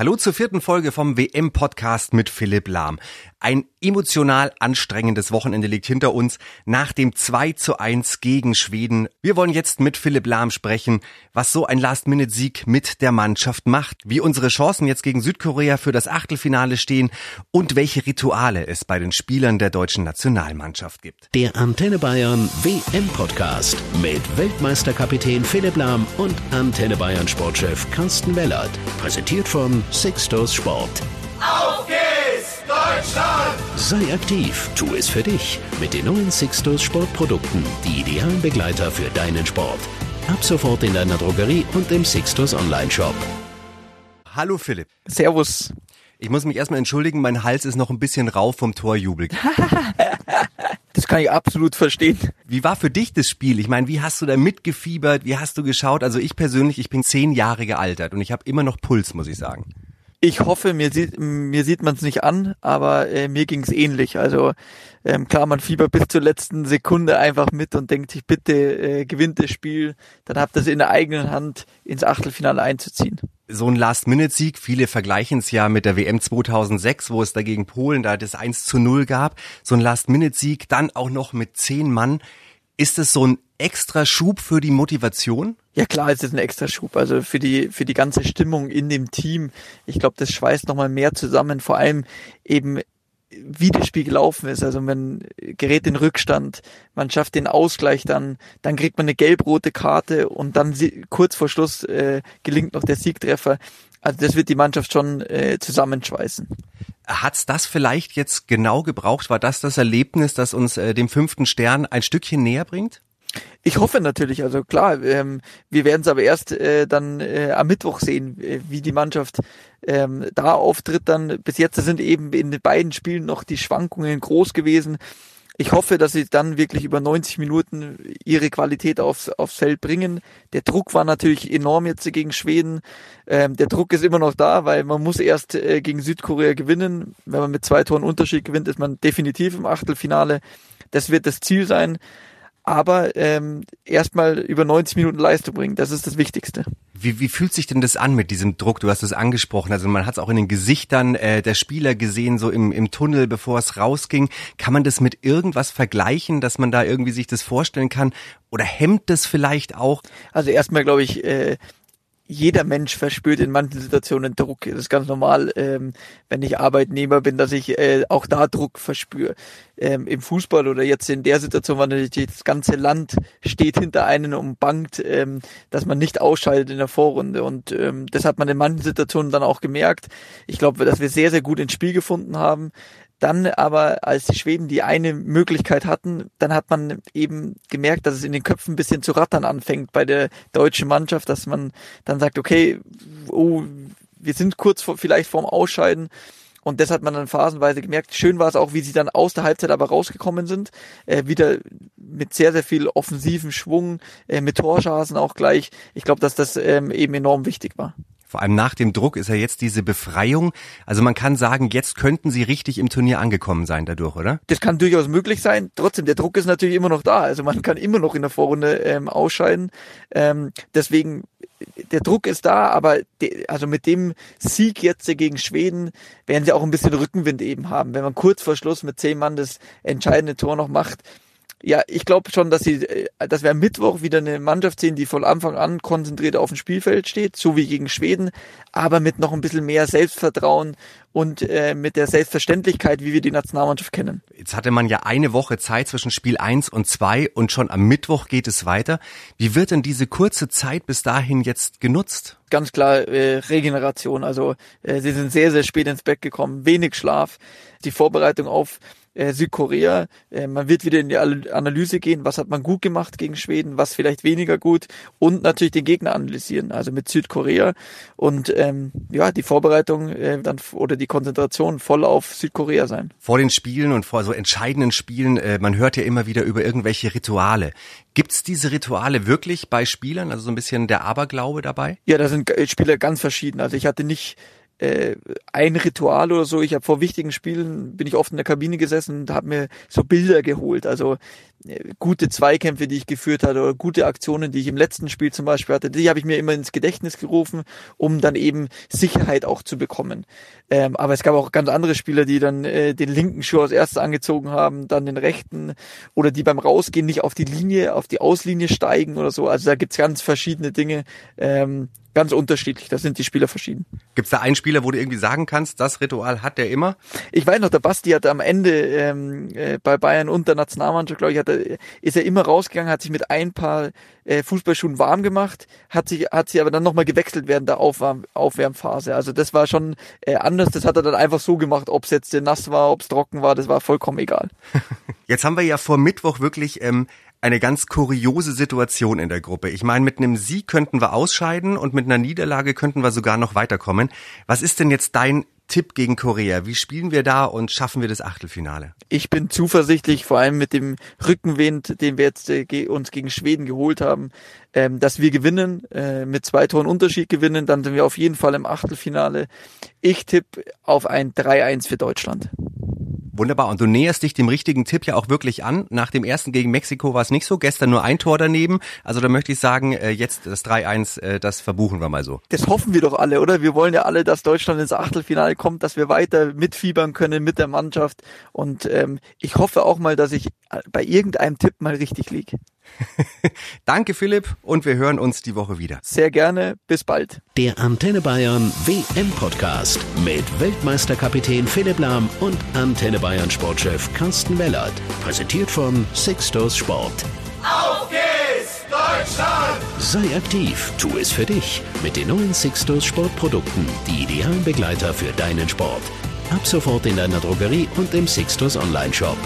Hallo zur vierten Folge vom WM-Podcast mit Philipp Lahm. Ein emotional anstrengendes Wochenende liegt hinter uns nach dem 2 zu 1 gegen Schweden. Wir wollen jetzt mit Philipp Lahm sprechen, was so ein Last-Minute-Sieg mit der Mannschaft macht, wie unsere Chancen jetzt gegen Südkorea für das Achtelfinale stehen und welche Rituale es bei den Spielern der deutschen Nationalmannschaft gibt. Der Antenne Bayern WM-Podcast mit Weltmeisterkapitän Philipp Lahm und Antenne Bayern Sportchef Carsten Wellert. Präsentiert von Sixtus Sport. Auf geht's, Deutschland! Sei aktiv, tu es für dich mit den neuen Sixtus Sportprodukten, die idealen Begleiter für deinen Sport. Ab sofort in deiner Drogerie und im Sixtus Online-Shop. Hallo Philipp. Servus. Ich muss mich erstmal entschuldigen, mein Hals ist noch ein bisschen rau vom Torjubel. Das kann ich absolut verstehen. Wie war für dich das Spiel? Ich meine, wie hast du da mitgefiebert? Wie hast du geschaut? Also ich persönlich, ich bin zehn Jahre gealtert und ich habe immer noch Puls, muss ich sagen. Ich hoffe, mir sieht mir sieht man es nicht an, aber äh, mir ging es ähnlich. Also ähm, klar, man fiebert bis zur letzten Sekunde einfach mit und denkt sich, bitte äh, gewinnt das Spiel, dann habt ihr es in der eigenen Hand, ins Achtelfinale einzuziehen. So ein Last-Minute-Sieg, viele vergleichen es ja mit der WM 2006, wo es dagegen Polen da das 1 zu 0 gab. So ein Last-Minute-Sieg, dann auch noch mit zehn Mann. Ist es so ein extra Schub für die Motivation? Ja klar, es ist ein extra Schub. Also für die für die ganze Stimmung in dem Team. Ich glaube, das schweißt noch mal mehr zusammen. Vor allem eben wie das Spiel gelaufen ist. Also man gerät in Rückstand, man schafft den Ausgleich dann, dann kriegt man eine gelb-rote Karte und dann kurz vor Schluss äh, gelingt noch der Siegtreffer. Also das wird die Mannschaft schon äh, zusammenschweißen. Hat's das vielleicht jetzt genau gebraucht? War das das Erlebnis, das uns äh, dem fünften Stern ein Stückchen näher bringt? Ich hoffe natürlich, also klar, ähm, wir werden es aber erst äh, dann äh, am Mittwoch sehen, äh, wie die Mannschaft ähm, da auftritt. Dann bis jetzt sind eben in den beiden Spielen noch die Schwankungen groß gewesen. Ich hoffe, dass sie dann wirklich über 90 Minuten ihre Qualität aufs, aufs Feld bringen. Der Druck war natürlich enorm jetzt gegen Schweden. Ähm, der Druck ist immer noch da, weil man muss erst äh, gegen Südkorea gewinnen. Wenn man mit zwei Toren Unterschied gewinnt, ist man definitiv im Achtelfinale. Das wird das Ziel sein aber ähm, erstmal über 90 Minuten Leistung bringen, das ist das Wichtigste. Wie, wie fühlt sich denn das an mit diesem Druck? Du hast es angesprochen, also man hat es auch in den Gesichtern äh, der Spieler gesehen, so im, im Tunnel, bevor es rausging. Kann man das mit irgendwas vergleichen, dass man da irgendwie sich das vorstellen kann? Oder hemmt das vielleicht auch? Also erstmal glaube ich, äh, jeder Mensch verspürt in manchen Situationen Druck. Das ist ganz normal, ähm, wenn ich Arbeitnehmer bin, dass ich äh, auch da Druck verspüre. Ähm, Im Fußball oder jetzt in der Situation, weil natürlich das ganze Land steht hinter einen und bangt, ähm, dass man nicht ausscheidet in der Vorrunde. Und ähm, das hat man in manchen Situationen dann auch gemerkt. Ich glaube, dass wir sehr, sehr gut ins Spiel gefunden haben. Dann aber, als die Schweden die eine Möglichkeit hatten, dann hat man eben gemerkt, dass es in den Köpfen ein bisschen zu rattern anfängt bei der deutschen Mannschaft, dass man dann sagt, okay, oh, wir sind kurz vor, vielleicht vorm Ausscheiden. Und das hat man dann phasenweise gemerkt. Schön war es auch, wie sie dann aus der Halbzeit aber rausgekommen sind. Äh, wieder mit sehr, sehr viel offensiven Schwung, äh, mit Torschancen auch gleich. Ich glaube, dass das ähm, eben enorm wichtig war. Vor allem nach dem Druck ist ja jetzt diese Befreiung. Also man kann sagen, jetzt könnten sie richtig im Turnier angekommen sein dadurch, oder? Das kann durchaus möglich sein. Trotzdem, der Druck ist natürlich immer noch da. Also man kann immer noch in der Vorrunde ähm, ausscheiden. Ähm, deswegen, der Druck ist da, aber de, also mit dem Sieg jetzt gegen Schweden werden sie auch ein bisschen Rückenwind eben haben. Wenn man kurz vor Schluss mit zehn Mann das entscheidende Tor noch macht, ja, ich glaube schon, dass sie, äh, dass wir am Mittwoch wieder eine Mannschaft sehen, die von Anfang an konzentriert auf dem Spielfeld steht, so wie gegen Schweden, aber mit noch ein bisschen mehr Selbstvertrauen und äh, mit der Selbstverständlichkeit, wie wir die Nationalmannschaft kennen. Jetzt hatte man ja eine Woche Zeit zwischen Spiel eins und zwei und schon am Mittwoch geht es weiter. Wie wird denn diese kurze Zeit bis dahin jetzt genutzt? Ganz klar äh, Regeneration. Also äh, sie sind sehr, sehr spät ins Bett gekommen, wenig Schlaf. Die Vorbereitung auf äh, Südkorea. Äh, man wird wieder in die Analyse gehen, was hat man gut gemacht gegen Schweden, was vielleicht weniger gut und natürlich den Gegner analysieren, also mit Südkorea und ähm, ja, die Vorbereitung äh, dann oder die Konzentration voll auf Südkorea sein. Vor den Spielen und vor so entscheidenden Spielen, äh, man hört ja immer wieder über irgendwelche Rituale. Gibt's diese Rituale wirklich bei Spielern, also so ein bisschen der Aberglaube dabei? Ja, da sind Spieler ganz verschieden. Also ich hatte nicht äh, ein Ritual oder so. Ich habe vor wichtigen Spielen bin ich oft in der Kabine gesessen und habe mir so Bilder geholt. Also äh, gute Zweikämpfe, die ich geführt hatte oder gute Aktionen, die ich im letzten Spiel zum Beispiel hatte, die habe ich mir immer ins Gedächtnis gerufen, um dann eben Sicherheit auch zu bekommen. Ähm, aber es gab auch ganz andere Spieler, die dann äh, den linken Schuh als erstes angezogen haben, dann den rechten oder die beim Rausgehen nicht auf die Linie, auf die Auslinie steigen oder so. Also da gibt's ganz verschiedene Dinge. Ähm, ganz unterschiedlich. Da sind die Spieler verschieden. Gibt's da einen Spieler, wo du irgendwie sagen kannst, das Ritual hat der immer? Ich weiß noch, der Basti hat am Ende ähm, äh, bei Bayern und der Nationalmannschaft, glaube ich, hat er, ist er immer rausgegangen, hat sich mit ein paar äh, Fußballschuhen warm gemacht, hat sich, hat sie aber dann nochmal gewechselt während der Aufwärm, Aufwärmphase. Also das war schon äh, anders. Das hat er dann einfach so gemacht, ob es jetzt nass war, ob es trocken war, das war vollkommen egal. Jetzt haben wir ja vor Mittwoch wirklich ähm, eine ganz kuriose Situation in der Gruppe. Ich meine, mit einem Sieg könnten wir ausscheiden und mit einer Niederlage könnten wir sogar noch weiterkommen. Was ist denn jetzt dein Tipp gegen Korea? Wie spielen wir da und schaffen wir das Achtelfinale? Ich bin zuversichtlich, vor allem mit dem Rückenwind, den wir jetzt äh, uns gegen Schweden geholt haben, ähm, dass wir gewinnen, äh, mit zwei Toren Unterschied gewinnen, dann sind wir auf jeden Fall im Achtelfinale. Ich tippe auf ein 3-1 für Deutschland. Wunderbar. Und du näherst dich dem richtigen Tipp ja auch wirklich an. Nach dem ersten gegen Mexiko war es nicht so. Gestern nur ein Tor daneben. Also da möchte ich sagen, äh, jetzt das 3-1, äh, das verbuchen wir mal so. Das hoffen wir doch alle, oder? Wir wollen ja alle, dass Deutschland ins Achtelfinale kommt, dass wir weiter mitfiebern können mit der Mannschaft. Und ähm, ich hoffe auch mal, dass ich bei irgendeinem Tipp mal richtig liege. Danke Philipp und wir hören uns die Woche wieder. Sehr gerne, bis bald. Der Antenne Bayern WM Podcast mit Weltmeisterkapitän Philipp Lahm und Antenne Bayern Sportchef Carsten Wellert. Präsentiert von Sixtus Sport. Auf geht's, Deutschland! Sei aktiv, tu es für dich mit den neuen Sixtus Sportprodukten, die idealen Begleiter für deinen Sport. Ab sofort in deiner Drogerie und im Sixtus Online Shop.